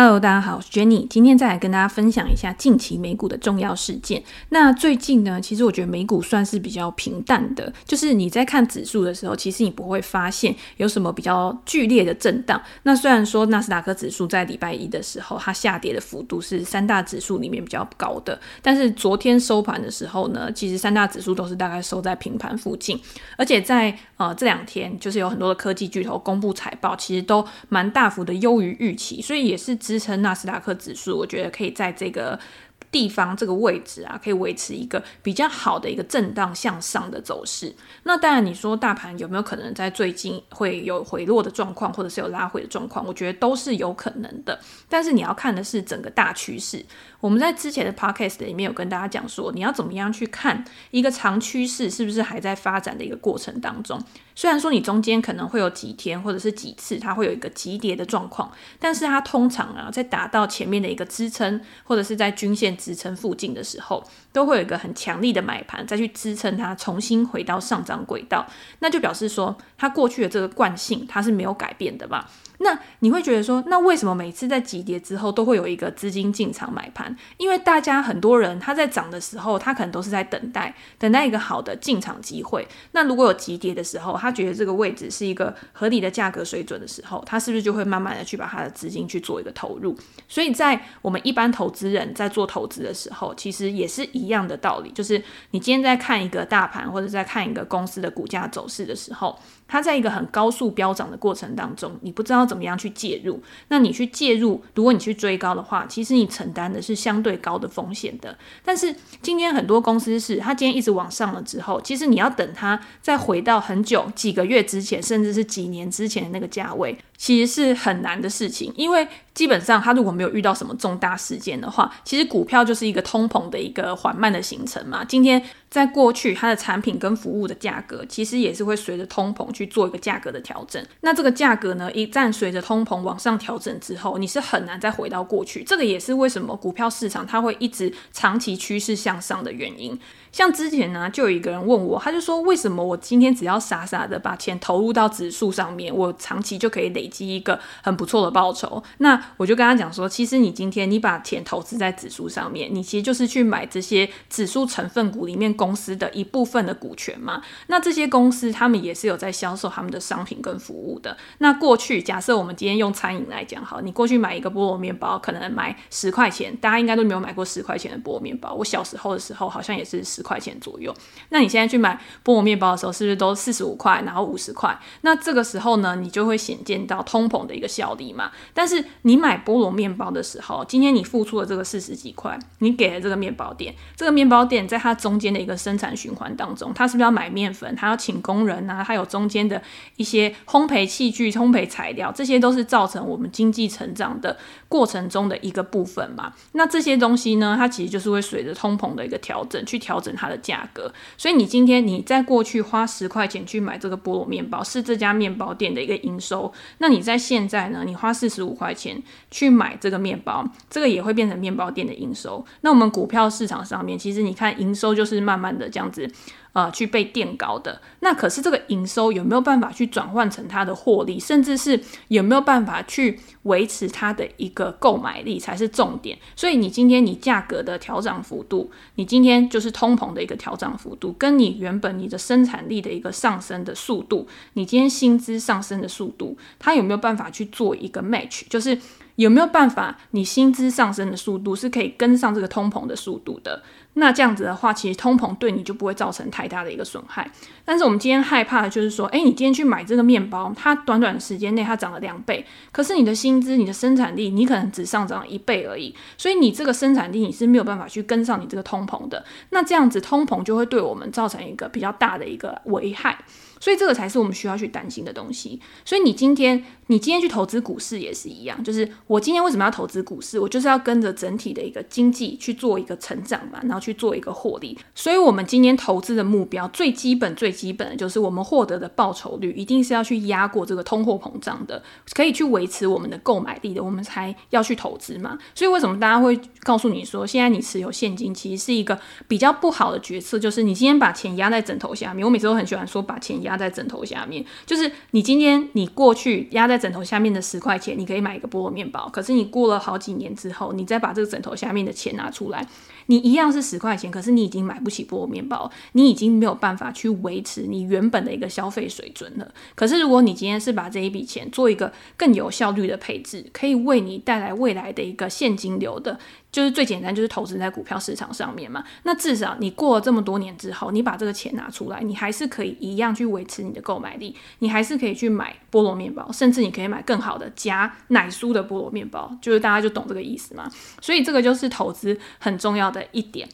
Hello，大家好，我是 Jenny，今天再来跟大家分享一下近期美股的重要事件。那最近呢，其实我觉得美股算是比较平淡的，就是你在看指数的时候，其实你不会发现有什么比较剧烈的震荡。那虽然说纳斯达克指数在礼拜一的时候，它下跌的幅度是三大指数里面比较高的，但是昨天收盘的时候呢，其实三大指数都是大概收在平盘附近，而且在呃这两天，就是有很多的科技巨头公布财报，其实都蛮大幅的优于预期，所以也是。支撑纳斯达克指数，我觉得可以在这个地方这个位置啊，可以维持一个比较好的一个震荡向上的走势。那当然，你说大盘有没有可能在最近会有回落的状况，或者是有拉回的状况？我觉得都是有可能的。但是你要看的是整个大趋势。我们在之前的 podcast 里面有跟大家讲说，你要怎么样去看一个长趋势是不是还在发展的一个过程当中。虽然说你中间可能会有几天或者是几次它会有一个急跌的状况，但是它通常啊在达到前面的一个支撑或者是在均线支撑附近的时候，都会有一个很强力的买盘再去支撑它重新回到上涨轨道，那就表示说它过去的这个惯性它是没有改变的嘛。那你会觉得说，那为什么每次在急跌之后都会有一个资金进场买盘？因为大家很多人他在涨的时候，他可能都是在等待，等待一个好的进场机会。那如果有急跌的时候，他觉得这个位置是一个合理的价格水准的时候，他是不是就会慢慢的去把他的资金去做一个投入？所以在我们一般投资人在做投资的时候，其实也是一样的道理，就是你今天在看一个大盘或者在看一个公司的股价走势的时候，它在一个很高速飙涨的过程当中，你不知道怎么样去介入。那你去介入，如果你去追高的话，其实你承担的是相对高的风险的。但是今天很多公司是，它今天一直往上了之后，其实你要等它再回到很久几个月之前，甚至是几年之前的那个价位，其实是很难的事情。因为基本上它如果没有遇到什么重大事件的话，其实股票就是一个通膨的一个缓慢的形成嘛。今天。在过去，它的产品跟服务的价格其实也是会随着通膨去做一个价格的调整。那这个价格呢，一旦随着通膨往上调整之后，你是很难再回到过去。这个也是为什么股票市场它会一直长期趋势向上的原因。像之前呢，就有一个人问我，他就说，为什么我今天只要傻傻的把钱投入到指数上面，我长期就可以累积一个很不错的报酬？那我就跟他讲说，其实你今天你把钱投资在指数上面，你其实就是去买这些指数成分股里面公司的一部分的股权嘛。那这些公司他们也是有在销售他们的商品跟服务的。那过去假设我们今天用餐饮来讲，好，你过去买一个菠萝面包，可能买十块钱，大家应该都没有买过十块钱的菠萝面包。我小时候的时候好像也是十块钱左右。那你现在去买菠萝面包的时候，是不是都四十五块，然后五十块？那这个时候呢，你就会显见到通膨的一个效力嘛。但是你买菠萝面包的时候，今天你付出了这个四十几块，你给了这个面包店，这个面包店在它中间的一个生产循环当中，它是不是要买面粉？它要请工人啊，它有中间的一些烘焙器具、烘焙材料，这些都是造成我们经济成长的过程中的一个部分嘛。那这些东西呢，它其实就是会随着通膨的一个调整去调整它的价格。所以你今天你在过去花十块钱去买这个菠萝面包，是这家面包店的一个营收。那你在现在呢，你花四十五块钱去买这个面包，这个也会变成面包店的营收。那我们股票市场上面，其实你看营收就是慢慢的这样子。呃，去被垫高的，那可是这个营收有没有办法去转换成它的获利，甚至是有没有办法去维持它的一个购买力才是重点。所以你今天你价格的调涨幅度，你今天就是通膨的一个调涨幅度，跟你原本你的生产力的一个上升的速度，你今天薪资上升的速度，它有没有办法去做一个 match，就是。有没有办法，你薪资上升的速度是可以跟上这个通膨的速度的？那这样子的话，其实通膨对你就不会造成太大的一个损害。但是我们今天害怕的就是说，诶，你今天去买这个面包，它短短的时间内它涨了两倍，可是你的薪资、你的生产力，你可能只上涨一倍而已。所以你这个生产力你是没有办法去跟上你这个通膨的。那这样子通膨就会对我们造成一个比较大的一个危害。所以这个才是我们需要去担心的东西。所以你今天，你今天去投资股市也是一样，就是我今天为什么要投资股市？我就是要跟着整体的一个经济去做一个成长嘛，然后去做一个获利。所以，我们今天投资的目标最基本、最基本的就是我们获得的报酬率一定是要去压过这个通货膨胀的，可以去维持我们的购买力的，我们才要去投资嘛。所以，为什么大家会告诉你说，现在你持有现金其实是一个比较不好的决策？就是你今天把钱压在枕头下面。我每次都很喜欢说把钱压。压在枕头下面。就是你今天你过去压在枕头下面的十块钱，你可以买一个菠萝面包。可是你过了好几年之后，你再把这个枕头下面的钱拿出来。你一样是十块钱，可是你已经买不起菠萝面包，你已经没有办法去维持你原本的一个消费水准了。可是如果你今天是把这一笔钱做一个更有效率的配置，可以为你带来未来的一个现金流的。就是最简单，就是投资在股票市场上面嘛。那至少你过了这么多年之后，你把这个钱拿出来，你还是可以一样去维持你的购买力，你还是可以去买菠萝面包，甚至你可以买更好的加奶酥的菠萝面包。就是大家就懂这个意思嘛。所以这个就是投资很重要的一点。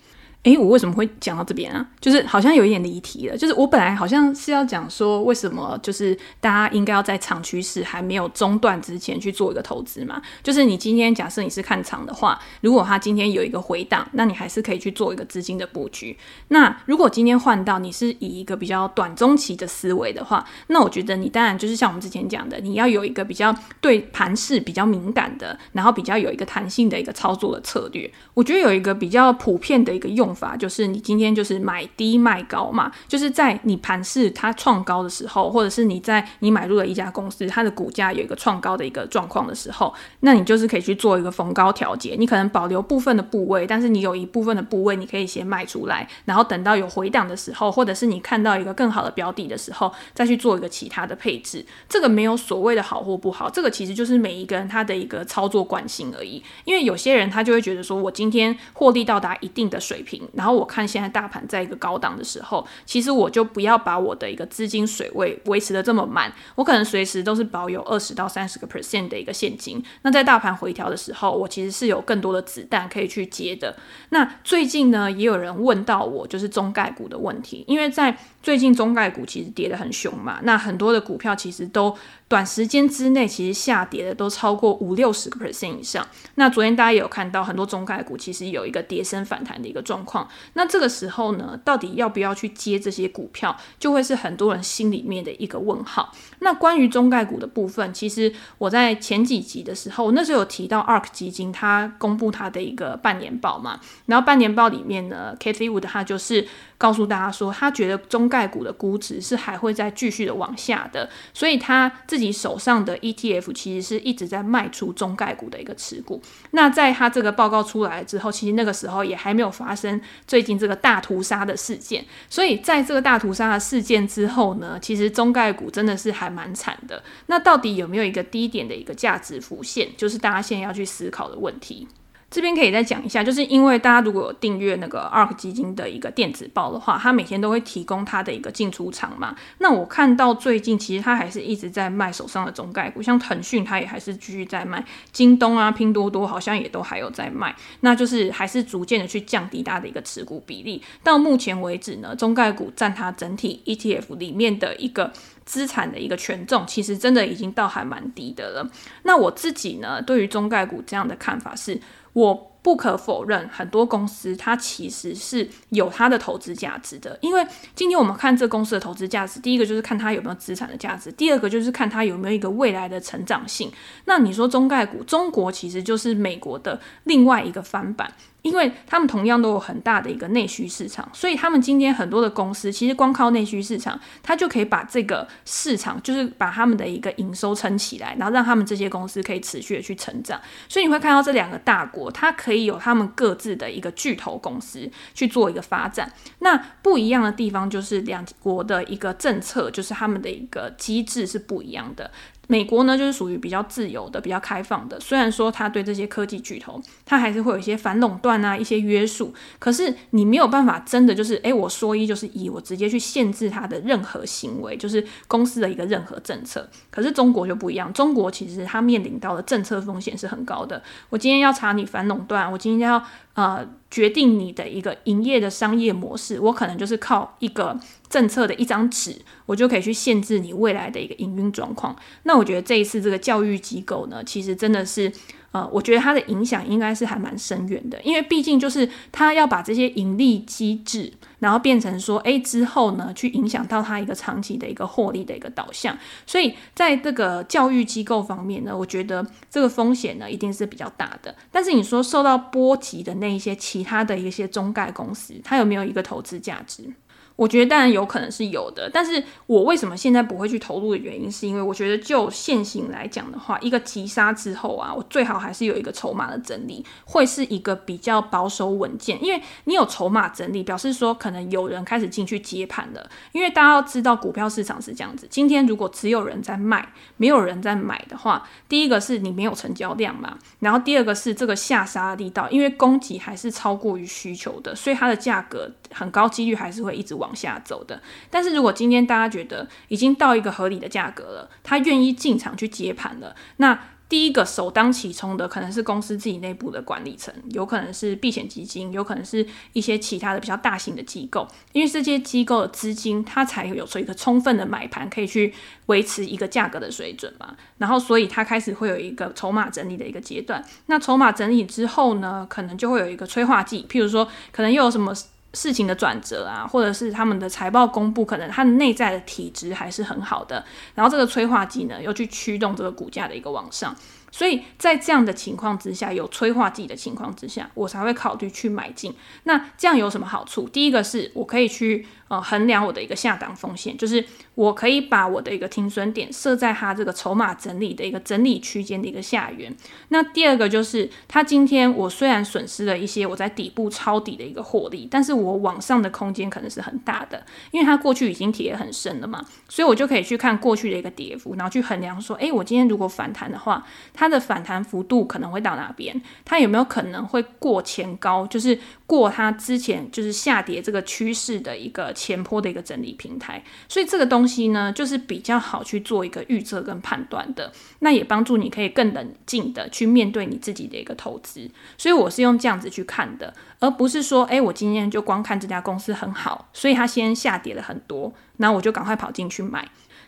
诶，我为什么会讲到这边啊？就是好像有一点离题了。就是我本来好像是要讲说，为什么就是大家应该要在长趋势还没有中断之前去做一个投资嘛。就是你今天假设你是看长的话，如果它今天有一个回档，那你还是可以去做一个资金的布局。那如果今天换到你是以一个比较短中期的思维的话，那我觉得你当然就是像我们之前讲的，你要有一个比较对盘势比较敏感的，然后比较有一个弹性的一个操作的策略。我觉得有一个比较普遍的一个用法就是你今天就是买低卖高嘛，就是在你盘势它创高的时候，或者是你在你买入了一家公司，它的股价有一个创高的一个状况的时候，那你就是可以去做一个逢高调节。你可能保留部分的部位，但是你有一部分的部位你可以先卖出来，然后等到有回档的时候，或者是你看到一个更好的标的的时候，再去做一个其他的配置。这个没有所谓的好或不好，这个其实就是每一个人他的一个操作惯性而已。因为有些人他就会觉得说，我今天获利到达一定的水平，然后我。看现在大盘在一个高档的时候，其实我就不要把我的一个资金水位维持得这么满，我可能随时都是保有二十到三十个 percent 的一个现金。那在大盘回调的时候，我其实是有更多的子弹可以去接的。那最近呢，也有人问到我，就是中概股的问题，因为在最近中概股其实跌得很凶嘛，那很多的股票其实都短时间之内其实下跌的都超过五六十个 percent 以上。那昨天大家也有看到很多中概股其实有一个跌升反弹的一个状况。那这个时候呢，到底要不要去接这些股票，就会是很多人心里面的一个问号。那关于中概股的部分，其实我在前几集的时候，那时候有提到 ARK 基金，它公布它的一个半年报嘛，然后半年报里面呢，Cathie Wood 他就是。告诉大家说，他觉得中概股的估值是还会再继续的往下的，所以他自己你手上的 ETF 其实是一直在卖出中概股的一个持股。那在他这个报告出来之后，其实那个时候也还没有发生最近这个大屠杀的事件，所以在这个大屠杀的事件之后呢，其实中概股真的是还蛮惨的。那到底有没有一个低点的一个价值浮现，就是大家现在要去思考的问题。这边可以再讲一下，就是因为大家如果有订阅那个 ARK 基金的一个电子报的话，它每天都会提供它的一个进出场嘛。那我看到最近其实它还是一直在卖手上的中概股，像腾讯它也还是继续在卖，京东啊、拼多多好像也都还有在卖，那就是还是逐渐的去降低它的一个持股比例。到目前为止呢，中概股占它整体 ETF 里面的一个资产的一个权重，其实真的已经到还蛮低的了。那我自己呢，对于中概股这样的看法是。我不可否认，很多公司它其实是有它的投资价值的。因为今天我们看这公司的投资价值，第一个就是看它有没有资产的价值，第二个就是看它有没有一个未来的成长性。那你说中概股，中国其实就是美国的另外一个翻版。因为他们同样都有很大的一个内需市场，所以他们今天很多的公司其实光靠内需市场，它就可以把这个市场，就是把他们的一个营收撑起来，然后让他们这些公司可以持续的去成长。所以你会看到这两个大国，它可以有他们各自的一个巨头公司去做一个发展。那不一样的地方就是两国的一个政策，就是他们的一个机制是不一样的。美国呢，就是属于比较自由的、比较开放的。虽然说它对这些科技巨头，它还是会有一些反垄断啊、一些约束。可是你没有办法真的就是，诶，我说一就是一，我直接去限制它的任何行为，就是公司的一个任何政策。可是中国就不一样，中国其实它面临到的政策风险是很高的。我今天要查你反垄断，我今天要呃决定你的一个营业的商业模式，我可能就是靠一个。政策的一张纸，我就可以去限制你未来的一个营运状况。那我觉得这一次这个教育机构呢，其实真的是，呃，我觉得它的影响应该是还蛮深远的，因为毕竟就是它要把这些盈利机制，然后变成说，诶，之后呢，去影响到它一个长期的一个获利的一个导向。所以在这个教育机构方面呢，我觉得这个风险呢，一定是比较大的。但是你说受到波及的那一些其他的一些中概公司，它有没有一个投资价值？我觉得当然有可能是有的，但是我为什么现在不会去投入的原因，是因为我觉得就现行来讲的话，一个急杀之后啊，我最好还是有一个筹码的整理，会是一个比较保守稳健。因为你有筹码整理，表示说可能有人开始进去接盘了。因为大家要知道，股票市场是这样子，今天如果只有人在卖，没有人在买的话，第一个是你没有成交量嘛，然后第二个是这个下杀的力道，因为供给还是超过于需求的，所以它的价格很高几率还是会一直往。往下走的，但是如果今天大家觉得已经到一个合理的价格了，他愿意进场去接盘了，那第一个首当其冲的可能是公司自己内部的管理层，有可能是避险基金，有可能是一些其他的比较大型的机构，因为这些机构的资金它才有出一个充分的买盘，可以去维持一个价格的水准嘛。然后，所以它开始会有一个筹码整理的一个阶段。那筹码整理之后呢，可能就会有一个催化剂，譬如说，可能又有什么。事情的转折啊，或者是他们的财报公布，可能它的内在的体质还是很好的，然后这个催化剂呢，又去驱动这个股价的一个往上。所以在这样的情况之下，有催化剂的情况之下，我才会考虑去买进。那这样有什么好处？第一个是我可以去呃衡量我的一个下档风险，就是我可以把我的一个停损点设在它这个筹码整理的一个整理区间的一个下缘。那第二个就是，它今天我虽然损失了一些我在底部抄底的一个获利，但是我往上的空间可能是很大的，因为它过去已经跌很深了嘛，所以我就可以去看过去的一个跌幅，然后去衡量说，诶，我今天如果反弹的话，它它的反弹幅度可能会到哪边？它有没有可能会过前高？就是过它之前就是下跌这个趋势的一个前坡的一个整理平台。所以这个东西呢，就是比较好去做一个预测跟判断的。那也帮助你可以更冷静的去面对你自己的一个投资。所以我是用这样子去看的，而不是说，诶，我今天就光看这家公司很好，所以它先下跌了很多，那我就赶快跑进去买。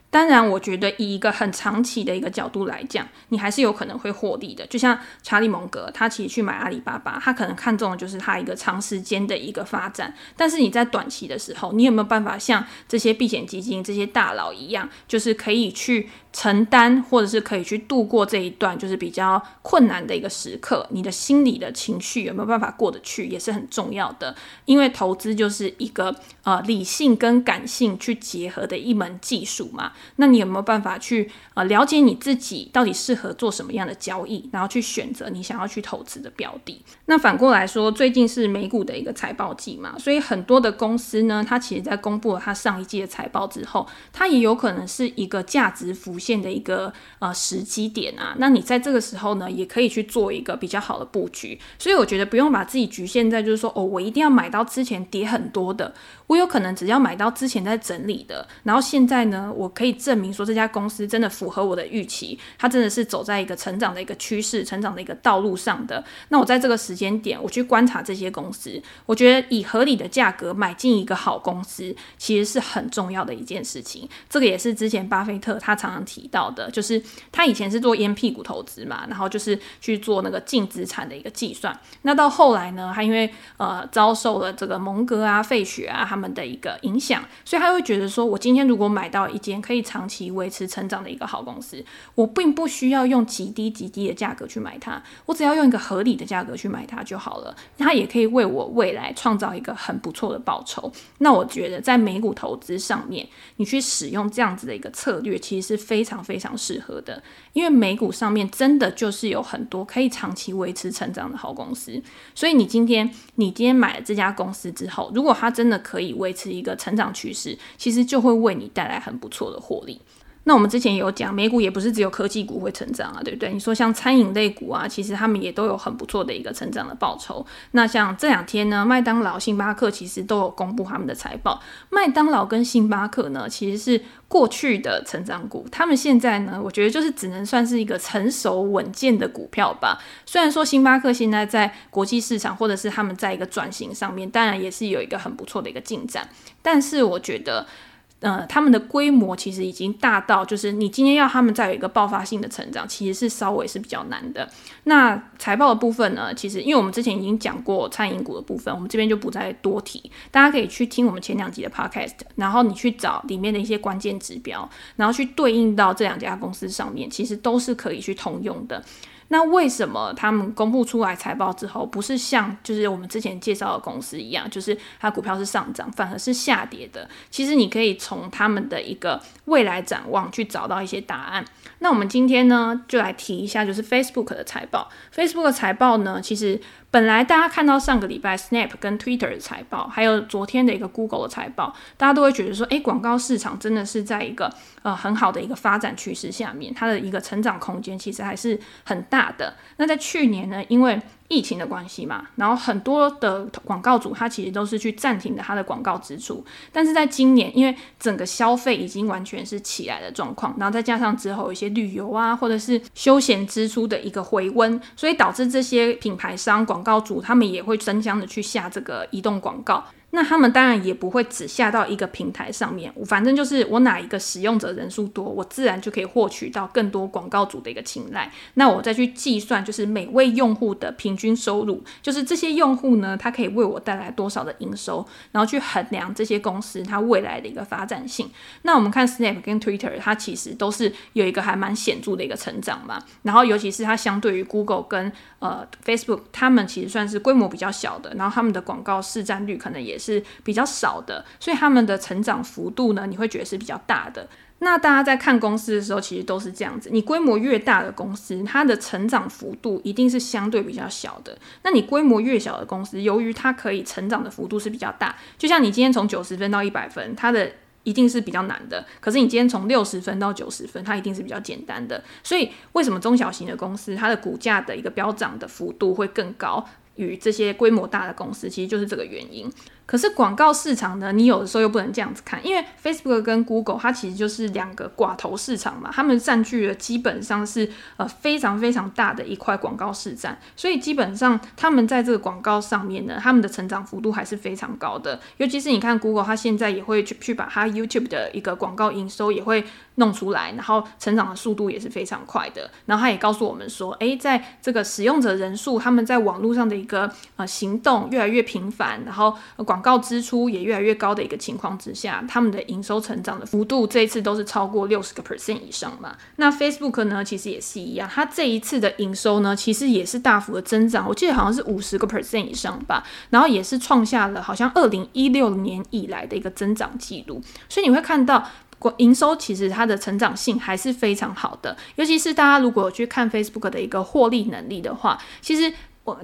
当然，我觉得以一个很长期的一个角度来讲，你还是有可能会获利的。就像查理蒙格，他其实去买阿里巴巴，他可能看中的就是他一个长时间的一个发展。但是你在短期的时候，你有没有办法像这些避险基金、这些大佬一样，就是可以去承担，或者是可以去度过这一段就是比较困难的一个时刻？你的心理的情绪有没有办法过得去，也是很重要的。因为投资就是一个呃理性跟感性去结合的一门技术嘛。那你有没有办法去呃了解你自己到底适合做什么样的交易，然后去选择你想要去投资的标的？那反过来说，最近是美股的一个财报季嘛，所以很多的公司呢，它其实在公布了它上一季的财报之后，它也有可能是一个价值浮现的一个呃时机点啊。那你在这个时候呢，也可以去做一个比较好的布局。所以我觉得不用把自己局限在就是说哦，我一定要买到之前跌很多的，我有可能只要买到之前在整理的，然后现在呢，我可以。证明说这家公司真的符合我的预期，它真的是走在一个成长的一个趋势、成长的一个道路上的。那我在这个时间点，我去观察这些公司，我觉得以合理的价格买进一个好公司，其实是很重要的一件事情。这个也是之前巴菲特他常常提到的，就是他以前是做烟屁股投资嘛，然后就是去做那个净资产的一个计算。那到后来呢，他因为呃遭受了这个蒙哥啊、费雪啊他们的一个影响，所以他会觉得说，我今天如果买到一间可以长期维持成长的一个好公司，我并不需要用极低极低的价格去买它，我只要用一个合理的价格去买它就好了。它也可以为我未来创造一个很不错的报酬。那我觉得在美股投资上面，你去使用这样子的一个策略，其实是非常非常适合的。因为美股上面真的就是有很多可以长期维持成长的好公司，所以你今天你今天买了这家公司之后，如果它真的可以以维持一个成长趋势，其实就会为你带来很不错的获利。那我们之前有讲，美股也不是只有科技股会成长啊，对不对？你说像餐饮类股啊，其实他们也都有很不错的一个成长的报酬。那像这两天呢，麦当劳、星巴克其实都有公布他们的财报。麦当劳跟星巴克呢，其实是过去的成长股，他们现在呢，我觉得就是只能算是一个成熟稳健的股票吧。虽然说星巴克现在在国际市场或者是他们在一个转型上面，当然也是有一个很不错的一个进展，但是我觉得。呃，他们的规模其实已经大到，就是你今天要他们再有一个爆发性的成长，其实是稍微是比较难的。那财报的部分呢，其实因为我们之前已经讲过餐饮股的部分，我们这边就不再多提。大家可以去听我们前两集的 podcast，然后你去找里面的一些关键指标，然后去对应到这两家公司上面，其实都是可以去通用的。那为什么他们公布出来财报之后，不是像就是我们之前介绍的公司一样，就是它股票是上涨，反而是下跌的？其实你可以从他们的一个未来展望去找到一些答案。那我们今天呢，就来提一下，就是 Facebook 的财报。Facebook 的财报呢，其实本来大家看到上个礼拜 Snap 跟 Twitter 的财报，还有昨天的一个 Google 的财报，大家都会觉得说，诶，广告市场真的是在一个呃很好的一个发展趋势下面，它的一个成长空间其实还是很大的。那在去年呢，因为疫情的关系嘛，然后很多的广告主他其实都是去暂停的他的广告支出，但是在今年，因为整个消费已经完全是起来的状况，然后再加上之后一些旅游啊或者是休闲支出的一个回温，所以导致这些品牌商广高主他们也会争相的去下这个移动广告。那他们当然也不会只下到一个平台上面，反正就是我哪一个使用者人数多，我自然就可以获取到更多广告主的一个青睐。那我再去计算，就是每位用户的平均收入，就是这些用户呢，它可以为我带来多少的营收，然后去衡量这些公司它未来的一个发展性。那我们看 Snap 跟 Twitter，它其实都是有一个还蛮显著的一个成长嘛。然后尤其是它相对于 Google 跟呃 Facebook，他们其实算是规模比较小的，然后他们的广告市占率可能也是。比较少的，所以他们的成长幅度呢，你会觉得是比较大的。那大家在看公司的时候，其实都是这样子。你规模越大的公司，它的成长幅度一定是相对比较小的。那你规模越小的公司，由于它可以成长的幅度是比较大，就像你今天从九十分到一百分，它的一定是比较难的。可是你今天从六十分到九十分，它一定是比较简单的。所以为什么中小型的公司，它的股价的一个飙涨的幅度会更高？与这些规模大的公司，其实就是这个原因。可是广告市场呢，你有的时候又不能这样子看，因为 Facebook 跟 Google 它其实就是两个寡头市场嘛，他们占据了基本上是呃非常非常大的一块广告市占，所以基本上他们在这个广告上面呢，他们的成长幅度还是非常高的。尤其是你看 Google，它现在也会去去把它 YouTube 的一个广告营收也会弄出来，然后成长的速度也是非常快的。然后他也告诉我们说，诶，在这个使用者人数，他们在网络上的一个呃行动越来越频繁，然后广广告支出也越来越高的一个情况之下，他们的营收成长的幅度这一次都是超过六十个 percent 以上嘛。那 Facebook 呢，其实也是一样，它这一次的营收呢，其实也是大幅的增长，我记得好像是五十个 percent 以上吧。然后也是创下了好像二零一六年以来的一个增长记录。所以你会看到，营收其实它的成长性还是非常好的，尤其是大家如果去看 Facebook 的一个获利能力的话，其实。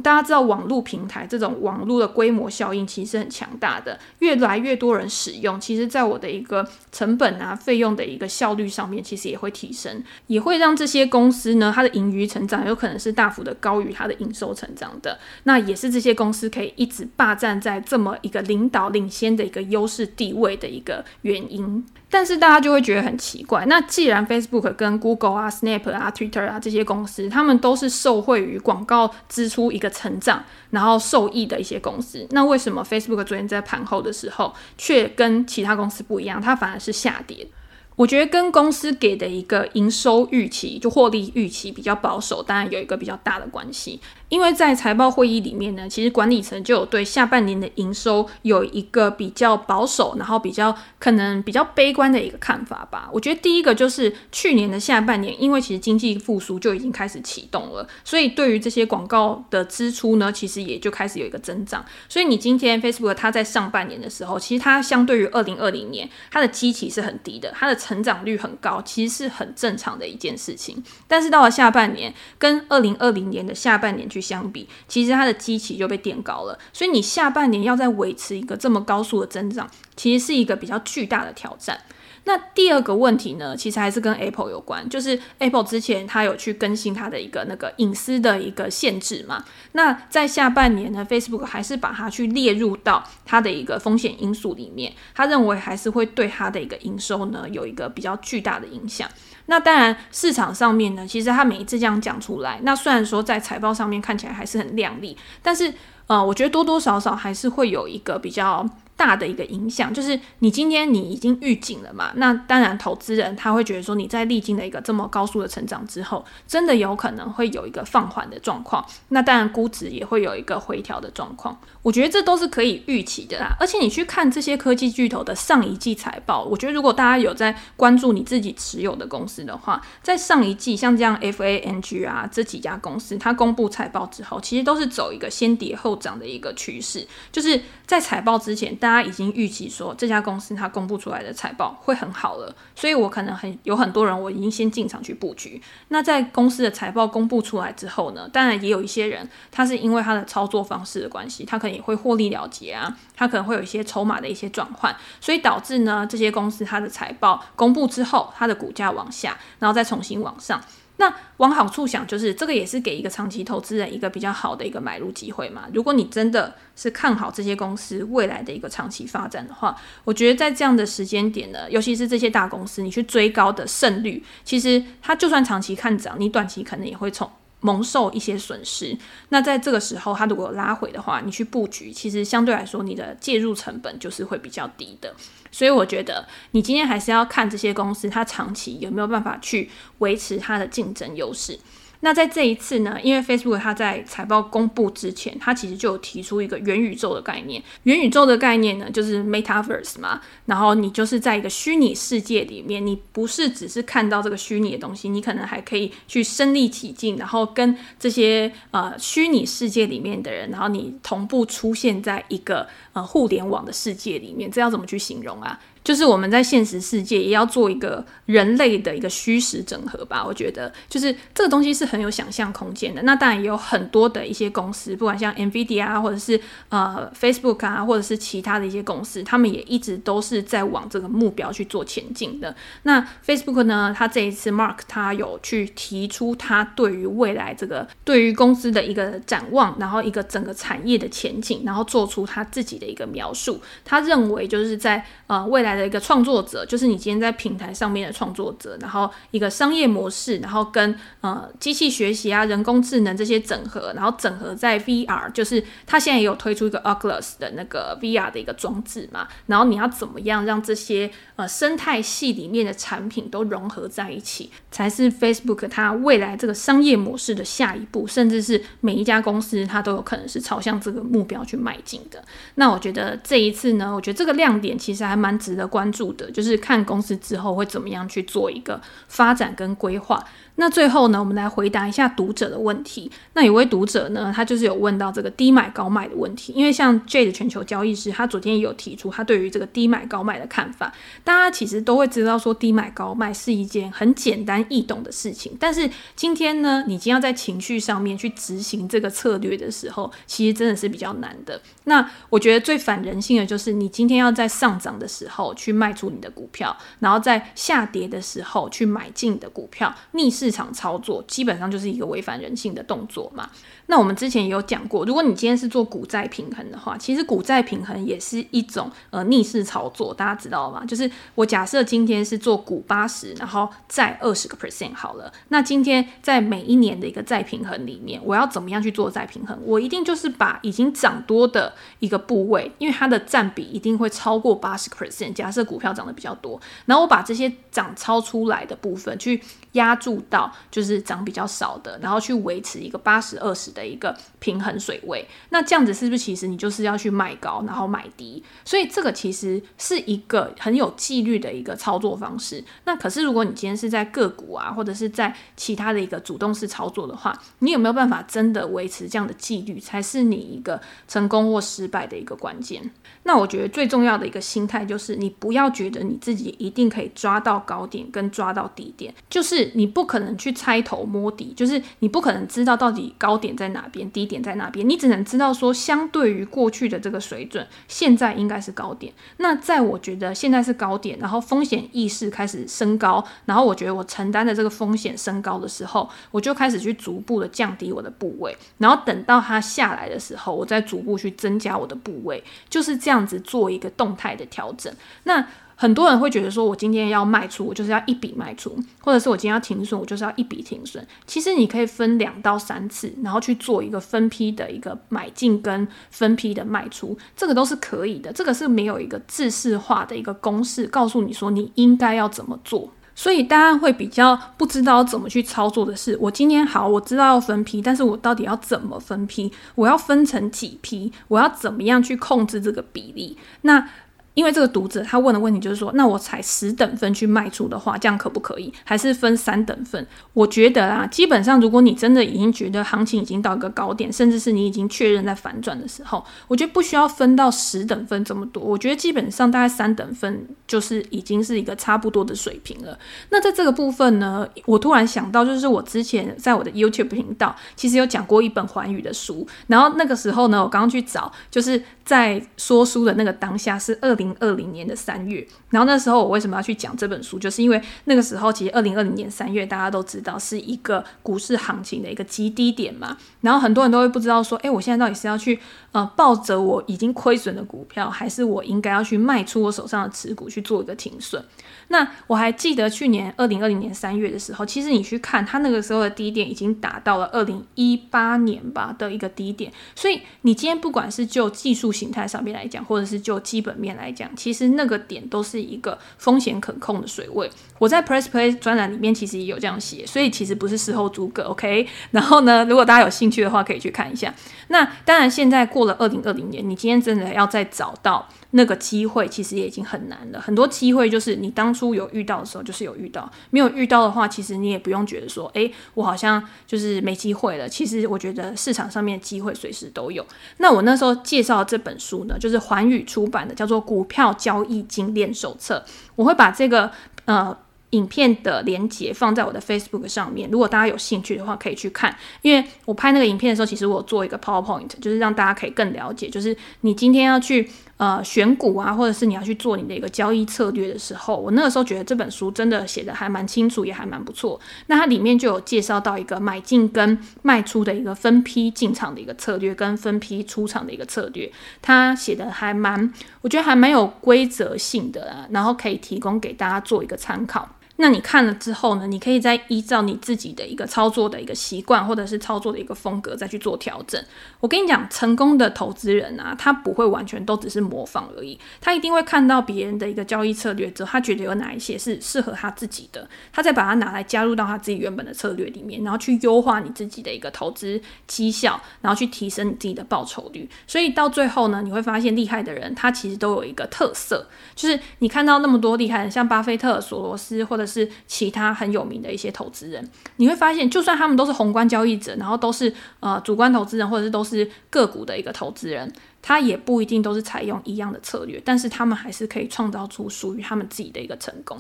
大家知道网络平台这种网络的规模效应其实很强大的，越来越多人使用，其实在我的一个成本啊、费用的一个效率上面，其实也会提升，也会让这些公司呢，它的盈余成长有可能是大幅的高于它的营收成长的。那也是这些公司可以一直霸占在这么一个领导领先的一个优势地位的一个原因。但是大家就会觉得很奇怪，那既然 Facebook 跟 Google 啊、Snap 啊、Twitter 啊这些公司，他们都是受惠于广告支出一个成长，然后受益的一些公司，那为什么 Facebook 昨天在盘后的时候却跟其他公司不一样，它反而是下跌？我觉得跟公司给的一个营收预期，就获利预期比较保守，当然有一个比较大的关系。因为在财报会议里面呢，其实管理层就有对下半年的营收有一个比较保守，然后比较可能比较悲观的一个看法吧。我觉得第一个就是去年的下半年，因为其实经济复苏就已经开始启动了，所以对于这些广告的支出呢，其实也就开始有一个增长。所以你今天 Facebook 它在上半年的时候，其实它相对于二零二零年，它的基期是很低的，它的成长率很高，其实是很正常的一件事情。但是到了下半年，跟二零二零年的下半年去相比，其实它的基期就被垫高了，所以你下半年要再维持一个这么高速的增长，其实是一个比较巨大的挑战。那第二个问题呢，其实还是跟 Apple 有关，就是 Apple 之前它有去更新它的一个那个隐私的一个限制嘛。那在下半年呢，Facebook 还是把它去列入到它的一个风险因素里面，他认为还是会对它的一个营收呢有一个比较巨大的影响。那当然，市场上面呢，其实他每一次这样讲出来，那虽然说在财报上面看起来还是很亮丽，但是呃，我觉得多多少少还是会有一个比较大的一个影响，就是你今天你已经预警了嘛，那当然投资人他会觉得说你在历经了一个这么高速的成长之后，真的有可能会有一个放缓的状况，那当然估值也会有一个回调的状况。我觉得这都是可以预期的啦。而且你去看这些科技巨头的上一季财报，我觉得如果大家有在关注你自己持有的公司的话，在上一季像这样 FANG 啊这几家公司，它公布财报之后，其实都是走一个先跌后涨的一个趋势，就是在财报之前，大家已经预期说这家公司它公布出来的财报会很好了，所以我可能很有很多人我已经先进场去布局。那在公司的财报公布出来之后呢，当然也有一些人他是因为他的操作方式的关系，他可能也会获利了结啊，他可能会有一些筹码的一些转换，所以导致呢这些公司它的财报公布之后，它的股价往下，然后再重新往上。那往好处想，就是这个也是给一个长期投资人一个比较好的一个买入机会嘛。如果你真的是看好这些公司未来的一个长期发展的话，我觉得在这样的时间点呢，尤其是这些大公司，你去追高的胜率，其实它就算长期看涨，你短期可能也会从蒙受一些损失。那在这个时候，它如果拉回的话，你去布局，其实相对来说，你的介入成本就是会比较低的。所以我觉得，你今天还是要看这些公司，它长期有没有办法去维持它的竞争优势。那在这一次呢，因为 Facebook 它在财报公布之前，它其实就有提出一个元宇宙的概念。元宇宙的概念呢，就是 Metaverse 嘛。然后你就是在一个虚拟世界里面，你不是只是看到这个虚拟的东西，你可能还可以去身临其境，然后跟这些呃虚拟世界里面的人，然后你同步出现在一个呃互联网的世界里面。这要怎么去形容啊？就是我们在现实世界也要做一个人类的一个虚实整合吧，我觉得就是这个东西是很有想象空间的。那当然也有很多的一些公司，不管像 NVIDIA 啊，或者是呃 Facebook 啊，或者是其他的一些公司，他们也一直都是在往这个目标去做前进的。那 Facebook 呢，他这一次 Mark 他有去提出他对于未来这个对于公司的一个展望，然后一个整个产业的前景，然后做出他自己的一个描述。他认为就是在呃未来。的一个创作者，就是你今天在平台上面的创作者，然后一个商业模式，然后跟呃机器学习啊、人工智能这些整合，然后整合在 VR，就是他现在也有推出一个 Oculus 的那个 VR 的一个装置嘛，然后你要怎么样让这些呃生态系里面的产品都融合在一起，才是 Facebook 它未来这个商业模式的下一步，甚至是每一家公司它都有可能是朝向这个目标去迈进的。那我觉得这一次呢，我觉得这个亮点其实还蛮值得。关注的就是看公司之后会怎么样去做一个发展跟规划。那最后呢，我们来回答一下读者的问题。那有位读者呢，他就是有问到这个低买高卖的问题。因为像 Jade 全球交易师，他昨天也有提出他对于这个低买高卖的看法。大家其实都会知道说低买高卖是一件很简单易懂的事情，但是今天呢，你将要在情绪上面去执行这个策略的时候，其实真的是比较难的。那我觉得最反人性的就是你今天要在上涨的时候去卖出你的股票，然后在下跌的时候去买进你的股票，逆势市场操作基本上就是一个违反人性的动作嘛。那我们之前也有讲过，如果你今天是做股债平衡的话，其实股债平衡也是一种呃逆势操作，大家知道吗？就是我假设今天是做股八十，然后债二十个 percent 好了。那今天在每一年的一个债平衡里面，我要怎么样去做债平衡？我一定就是把已经涨多的一个部位，因为它的占比一定会超过八十 percent。假设股票涨得比较多，然后我把这些涨超出来的部分去压住到就是涨比较少的，然后去维持一个八十二十的的一个平衡水位。那这样子是不是其实你就是要去卖高，然后买低？所以这个其实是一个很有纪律的一个操作方式。那可是如果你今天是在个股啊，或者是在其他的一个主动式操作的话，你有没有办法真的维持这样的纪律，才是你一个成功或失败的一个关键。那我觉得最重要的一个心态就是，你不要觉得你自己一定可以抓到高点跟抓到低点，就是你不可能去猜头摸底，就是你不可能知道到底高点在在哪边，低点在哪边，你只能知道说，相对于过去的这个水准，现在应该是高点。那在我觉得现在是高点，然后风险意识开始升高，然后我觉得我承担的这个风险升高的时候，我就开始去逐步的降低我的部位，然后等到它下来的时候，我再逐步去增加我的部位，就是。这样子做一个动态的调整，那很多人会觉得说，我今天要卖出，我就是要一笔卖出，或者是我今天要停损，我就是要一笔停损。其实你可以分两到三次，然后去做一个分批的一个买进跟分批的卖出，这个都是可以的。这个是没有一个制式化的一个公式告诉你说你应该要怎么做，所以大家会比较不知道怎么去操作的是，我今天好，我知道要分批，但是我到底要怎么分批？我要分成几批？我要怎么样去控制这个比例？那因为这个读者他问的问题就是说，那我采十等分去卖出的话，这样可不可以？还是分三等分？我觉得啊，基本上如果你真的已经觉得行情已经到一个高点，甚至是你已经确认在反转的时候，我觉得不需要分到十等分这么多。我觉得基本上大概三等分就是已经是一个差不多的水平了。那在这个部分呢，我突然想到，就是我之前在我的 YouTube 频道其实有讲过一本环宇的书，然后那个时候呢，我刚刚去找，就是在说书的那个当下是二。二零二零年的三月，然后那时候我为什么要去讲这本书？就是因为那个时候其实二零二零年三月大家都知道是一个股市行情的一个极低点嘛，然后很多人都会不知道说，诶，我现在到底是要去呃抱着我已经亏损的股票，还是我应该要去卖出我手上的持股去做一个停损？那我还记得去年二零二零年三月的时候，其实你去看它那个时候的低点已经达到了二零一八年吧的一个低点，所以你今天不管是就技术形态上面来讲，或者是就基本面来讲，其实那个点都是一个风险可控的水位。我在 Press Play 专栏里面其实也有这样写，所以其实不是事后诸葛，OK？然后呢，如果大家有兴趣的话，可以去看一下。那当然，现在过了二零二零年，你今天真的要再找到。那个机会其实也已经很难了，很多机会就是你当初有遇到的时候就是有遇到，没有遇到的话，其实你也不用觉得说，诶，我好像就是没机会了。其实我觉得市场上面机会随时都有。那我那时候介绍这本书呢，就是环宇出版的，叫做《股票交易精炼手册》。我会把这个呃。影片的连接放在我的 Facebook 上面，如果大家有兴趣的话，可以去看。因为我拍那个影片的时候，其实我做一个 PowerPoint，就是让大家可以更了解，就是你今天要去呃选股啊，或者是你要去做你的一个交易策略的时候，我那个时候觉得这本书真的写的还蛮清楚，也还蛮不错。那它里面就有介绍到一个买进跟卖出的一个分批进场的一个策略，跟分批出场的一个策略，它写的还蛮，我觉得还蛮有规则性的啊，然后可以提供给大家做一个参考。那你看了之后呢，你可以再依照你自己的一个操作的一个习惯，或者是操作的一个风格再去做调整。我跟你讲，成功的投资人啊，他不会完全都只是模仿而已，他一定会看到别人的一个交易策略之后，他觉得有哪一些是适合他自己的，他再把它拿来加入到他自己原本的策略里面，然后去优化你自己的一个投资绩效，然后去提升你自己的报酬率。所以到最后呢，你会发现厉害的人，他其实都有一个特色，就是你看到那么多厉害的，像巴菲特、索罗斯或者是其他很有名的一些投资人，你会发现，就算他们都是宏观交易者，然后都是呃主观投资人，或者是都是个股的一个投资人，他也不一定都是采用一样的策略，但是他们还是可以创造出属于他们自己的一个成功。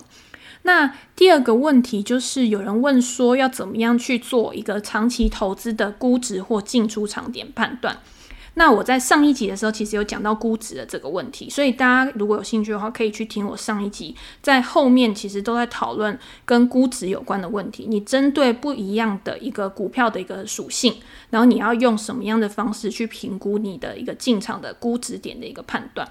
那第二个问题就是，有人问说，要怎么样去做一个长期投资的估值或进出场点判断？那我在上一集的时候，其实有讲到估值的这个问题，所以大家如果有兴趣的话，可以去听我上一集，在后面其实都在讨论跟估值有关的问题。你针对不一样的一个股票的一个属性，然后你要用什么样的方式去评估你的一个进场的估值点的一个判断。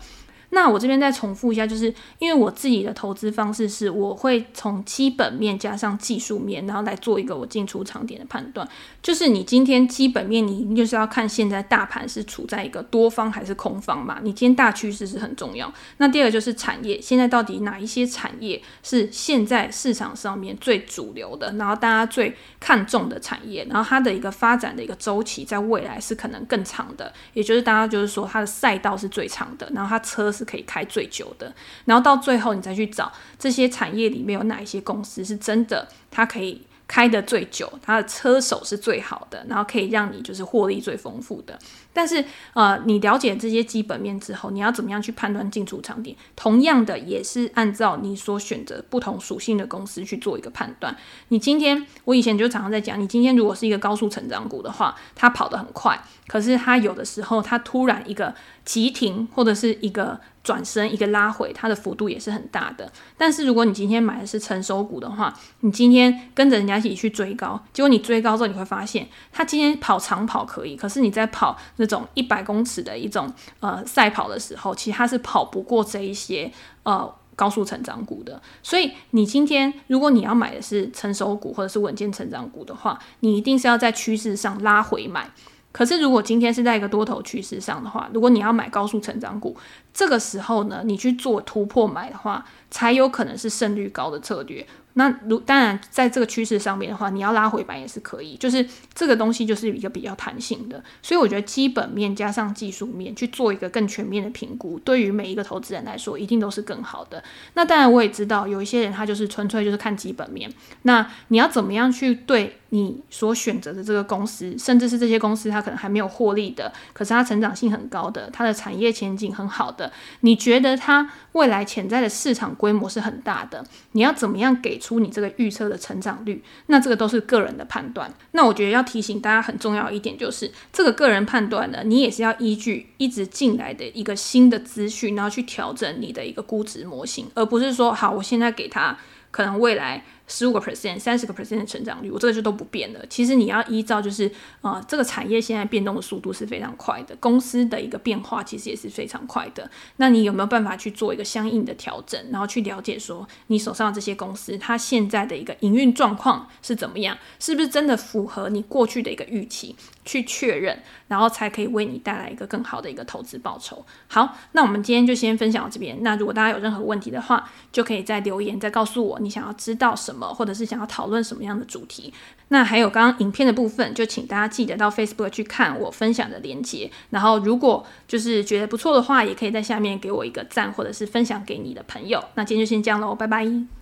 那我这边再重复一下，就是因为我自己的投资方式是，我会从基本面加上技术面，然后来做一个我进出场点的判断。就是你今天基本面，你就是要看现在大盘是处在一个多方还是空方嘛。你今天大趋势是很重要。那第二个就是产业，现在到底哪一些产业是现在市场上面最主流的，然后大家最看重的产业，然后它的一个发展的一个周期在未来是可能更长的，也就是大家就是说它的赛道是最长的，然后它车。是可以开最久的，然后到最后你再去找这些产业里面有哪一些公司是真的，它可以开的最久，它的车手是最好的，然后可以让你就是获利最丰富的。但是，呃，你了解这些基本面之后，你要怎么样去判断进出场点？同样的，也是按照你所选择不同属性的公司去做一个判断。你今天，我以前就常常在讲，你今天如果是一个高速成长股的话，它跑得很快，可是它有的时候它突然一个急停或者是一个转身一个拉回，它的幅度也是很大的。但是如果你今天买的是成熟股的话，你今天跟着人家一起去追高，结果你追高之后，你会发现，它今天跑长跑可以，可是你在跑那种一百公尺的一种呃赛跑的时候，其实它是跑不过这一些呃高速成长股的。所以你今天如果你要买的是成熟股或者是稳健成长股的话，你一定是要在趋势上拉回买。可是，如果今天是在一个多头趋势上的话，如果你要买高速成长股，这个时候呢，你去做突破买的话，才有可能是胜率高的策略。那如当然，在这个趋势上面的话，你要拉回板也是可以，就是这个东西就是一个比较弹性的。所以我觉得基本面加上技术面去做一个更全面的评估，对于每一个投资人来说，一定都是更好的。那当然，我也知道有一些人他就是纯粹就是看基本面。那你要怎么样去对你所选择的这个公司，甚至是这些公司它可能还没有获利的，可是它成长性很高的，它的产业前景很好的，你觉得它未来潜在的市场规模是很大的，你要怎么样给出你这个预测的成长率，那这个都是个人的判断。那我觉得要提醒大家很重要一点就是，这个个人判断呢，你也是要依据一直进来的一个新的资讯，然后去调整你的一个估值模型，而不是说好，我现在给他可能未来。十五个 percent、三十个 percent 的成长率，我这个就都不变了。其实你要依照就是啊、呃，这个产业现在变动的速度是非常快的，公司的一个变化其实也是非常快的。那你有没有办法去做一个相应的调整，然后去了解说你手上的这些公司它现在的一个营运状况是怎么样，是不是真的符合你过去的一个预期？去确认，然后才可以为你带来一个更好的一个投资报酬。好，那我们今天就先分享到这边。那如果大家有任何问题的话，就可以在留言再告诉我你想要知道什么，或者是想要讨论什么样的主题。那还有刚刚影片的部分，就请大家记得到 Facebook 去看我分享的链接。然后如果就是觉得不错的话，也可以在下面给我一个赞，或者是分享给你的朋友。那今天就先这样喽，拜拜。